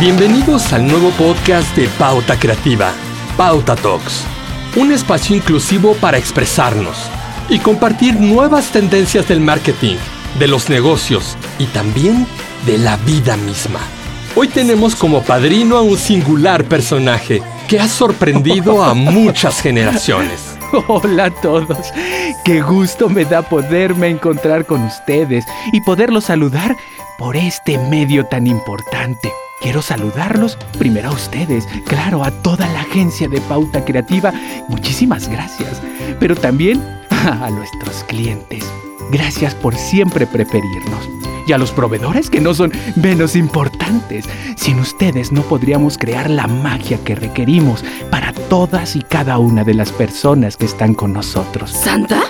Bienvenidos al nuevo podcast de Pauta Creativa, Pauta Talks, un espacio inclusivo para expresarnos y compartir nuevas tendencias del marketing, de los negocios y también de la vida misma. Hoy tenemos como padrino a un singular personaje que ha sorprendido a muchas generaciones. Hola a todos. Qué gusto me da poderme encontrar con ustedes y poderlos saludar por este medio tan importante. Quiero saludarlos primero a ustedes, claro, a toda la agencia de Pauta Creativa. Muchísimas gracias. Pero también a nuestros clientes. Gracias por siempre preferirnos y a los proveedores que no son menos importantes. Sin ustedes no podríamos crear la magia que requerimos para todas y cada una de las personas que están con nosotros. ¿Santa?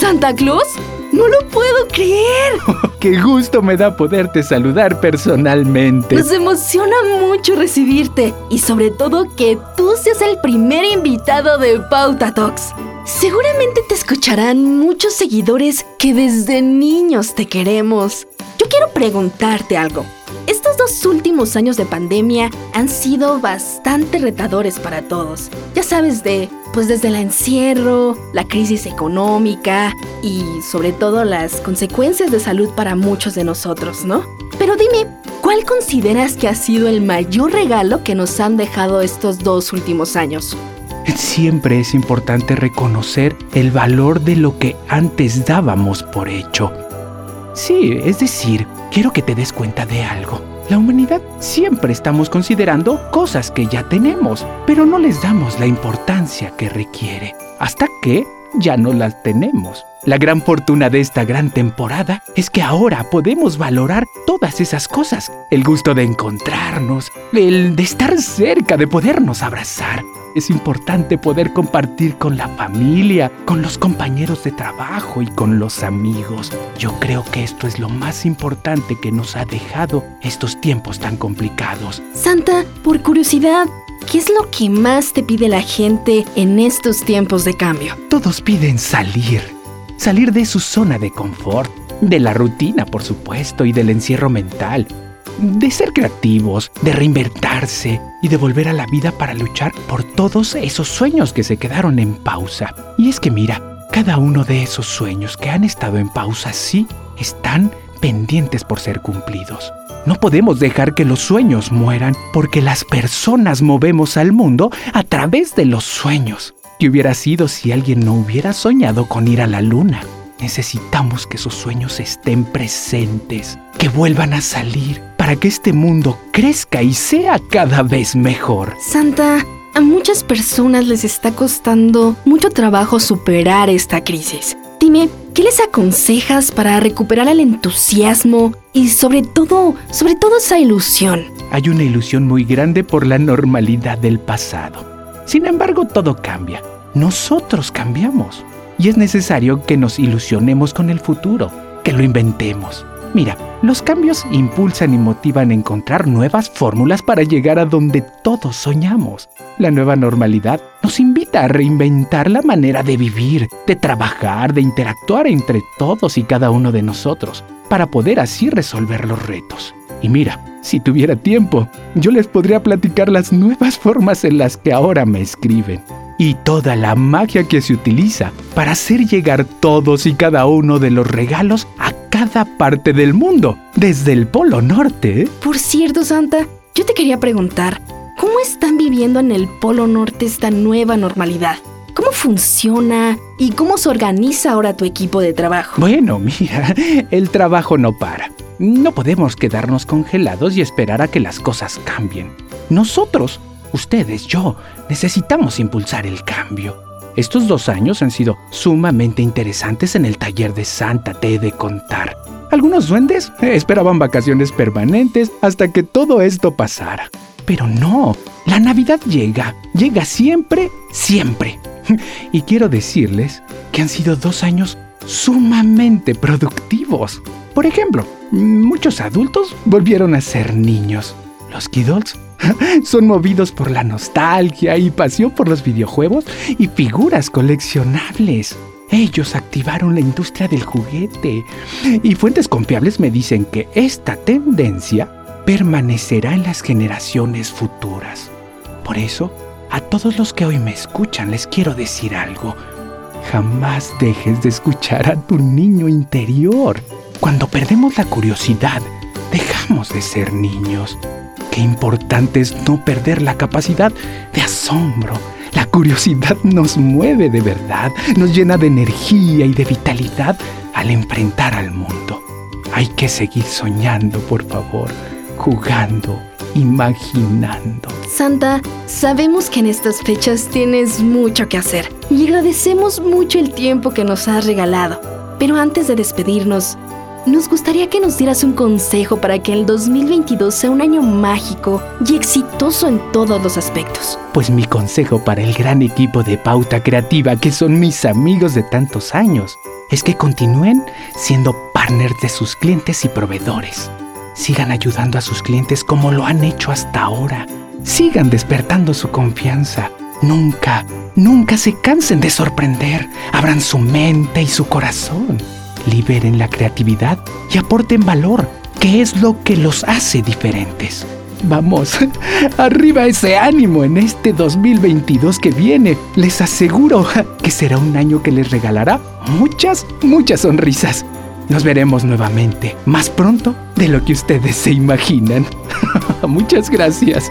¿Santa Claus? ¡No lo puedo creer! ¡Qué gusto me da poderte saludar personalmente! Nos emociona mucho recibirte y sobre todo que tú seas el primer invitado de Pauta Talks. Seguramente te escucharán muchos seguidores que desde niños te queremos. Yo quiero preguntarte algo. Estos dos últimos años de pandemia han sido bastante retadores para todos. Ya sabes de, pues desde el encierro, la crisis económica y sobre todo las consecuencias de salud para muchos de nosotros, ¿no? Pero dime, ¿cuál consideras que ha sido el mayor regalo que nos han dejado estos dos últimos años? Siempre es importante reconocer el valor de lo que antes dábamos por hecho. Sí, es decir, quiero que te des cuenta de algo. La humanidad siempre estamos considerando cosas que ya tenemos, pero no les damos la importancia que requiere, hasta que ya no las tenemos. La gran fortuna de esta gran temporada es que ahora podemos valorar todas esas cosas. El gusto de encontrarnos, el de estar cerca, de podernos abrazar, es importante poder compartir con la familia, con los compañeros de trabajo y con los amigos. Yo creo que esto es lo más importante que nos ha dejado estos tiempos tan complicados. Santa, por curiosidad, ¿qué es lo que más te pide la gente en estos tiempos de cambio? Todos piden salir, salir de su zona de confort, de la rutina, por supuesto, y del encierro mental de ser creativos, de reinventarse y de volver a la vida para luchar por todos esos sueños que se quedaron en pausa. Y es que mira, cada uno de esos sueños que han estado en pausa sí están pendientes por ser cumplidos. No podemos dejar que los sueños mueran porque las personas movemos al mundo a través de los sueños. ¿Qué hubiera sido si alguien no hubiera soñado con ir a la luna? Necesitamos que esos sueños estén presentes, que vuelvan a salir, para que este mundo crezca y sea cada vez mejor. Santa, a muchas personas les está costando mucho trabajo superar esta crisis. Dime, ¿qué les aconsejas para recuperar el entusiasmo y sobre todo, sobre todo esa ilusión? Hay una ilusión muy grande por la normalidad del pasado. Sin embargo, todo cambia. Nosotros cambiamos y es necesario que nos ilusionemos con el futuro, que lo inventemos. Mira, los cambios impulsan y motivan a encontrar nuevas fórmulas para llegar a donde todos soñamos. La nueva normalidad nos invita a reinventar la manera de vivir, de trabajar, de interactuar entre todos y cada uno de nosotros, para poder así resolver los retos. Y mira, si tuviera tiempo, yo les podría platicar las nuevas formas en las que ahora me escriben y toda la magia que se utiliza para hacer llegar todos y cada uno de los regalos a cada parte del mundo, desde el Polo Norte. Por cierto, Santa, yo te quería preguntar, ¿cómo están viviendo en el Polo Norte esta nueva normalidad? ¿Cómo funciona y cómo se organiza ahora tu equipo de trabajo? Bueno, mira, el trabajo no para. No podemos quedarnos congelados y esperar a que las cosas cambien. Nosotros Ustedes, yo, necesitamos impulsar el cambio. Estos dos años han sido sumamente interesantes en el taller de Santa, te de contar. Algunos duendes esperaban vacaciones permanentes hasta que todo esto pasara. Pero no, la Navidad llega, llega siempre, siempre. Y quiero decirles que han sido dos años sumamente productivos. Por ejemplo, muchos adultos volvieron a ser niños. Los kiddos son movidos por la nostalgia y pasión por los videojuegos y figuras coleccionables. Ellos activaron la industria del juguete y fuentes confiables me dicen que esta tendencia permanecerá en las generaciones futuras. Por eso, a todos los que hoy me escuchan les quiero decir algo. Jamás dejes de escuchar a tu niño interior. Cuando perdemos la curiosidad, dejamos de ser niños. Qué importante es no perder la capacidad de asombro. La curiosidad nos mueve de verdad, nos llena de energía y de vitalidad al enfrentar al mundo. Hay que seguir soñando, por favor, jugando, imaginando. Santa, sabemos que en estas fechas tienes mucho que hacer y agradecemos mucho el tiempo que nos has regalado. Pero antes de despedirnos, nos gustaría que nos dieras un consejo para que el 2022 sea un año mágico y exitoso en todos los aspectos. Pues mi consejo para el gran equipo de Pauta Creativa, que son mis amigos de tantos años, es que continúen siendo partners de sus clientes y proveedores. Sigan ayudando a sus clientes como lo han hecho hasta ahora. Sigan despertando su confianza. Nunca, nunca se cansen de sorprender. Abran su mente y su corazón. Liberen la creatividad y aporten valor, que es lo que los hace diferentes. Vamos, arriba ese ánimo en este 2022 que viene. Les aseguro que será un año que les regalará muchas, muchas sonrisas. Nos veremos nuevamente, más pronto de lo que ustedes se imaginan. Muchas gracias.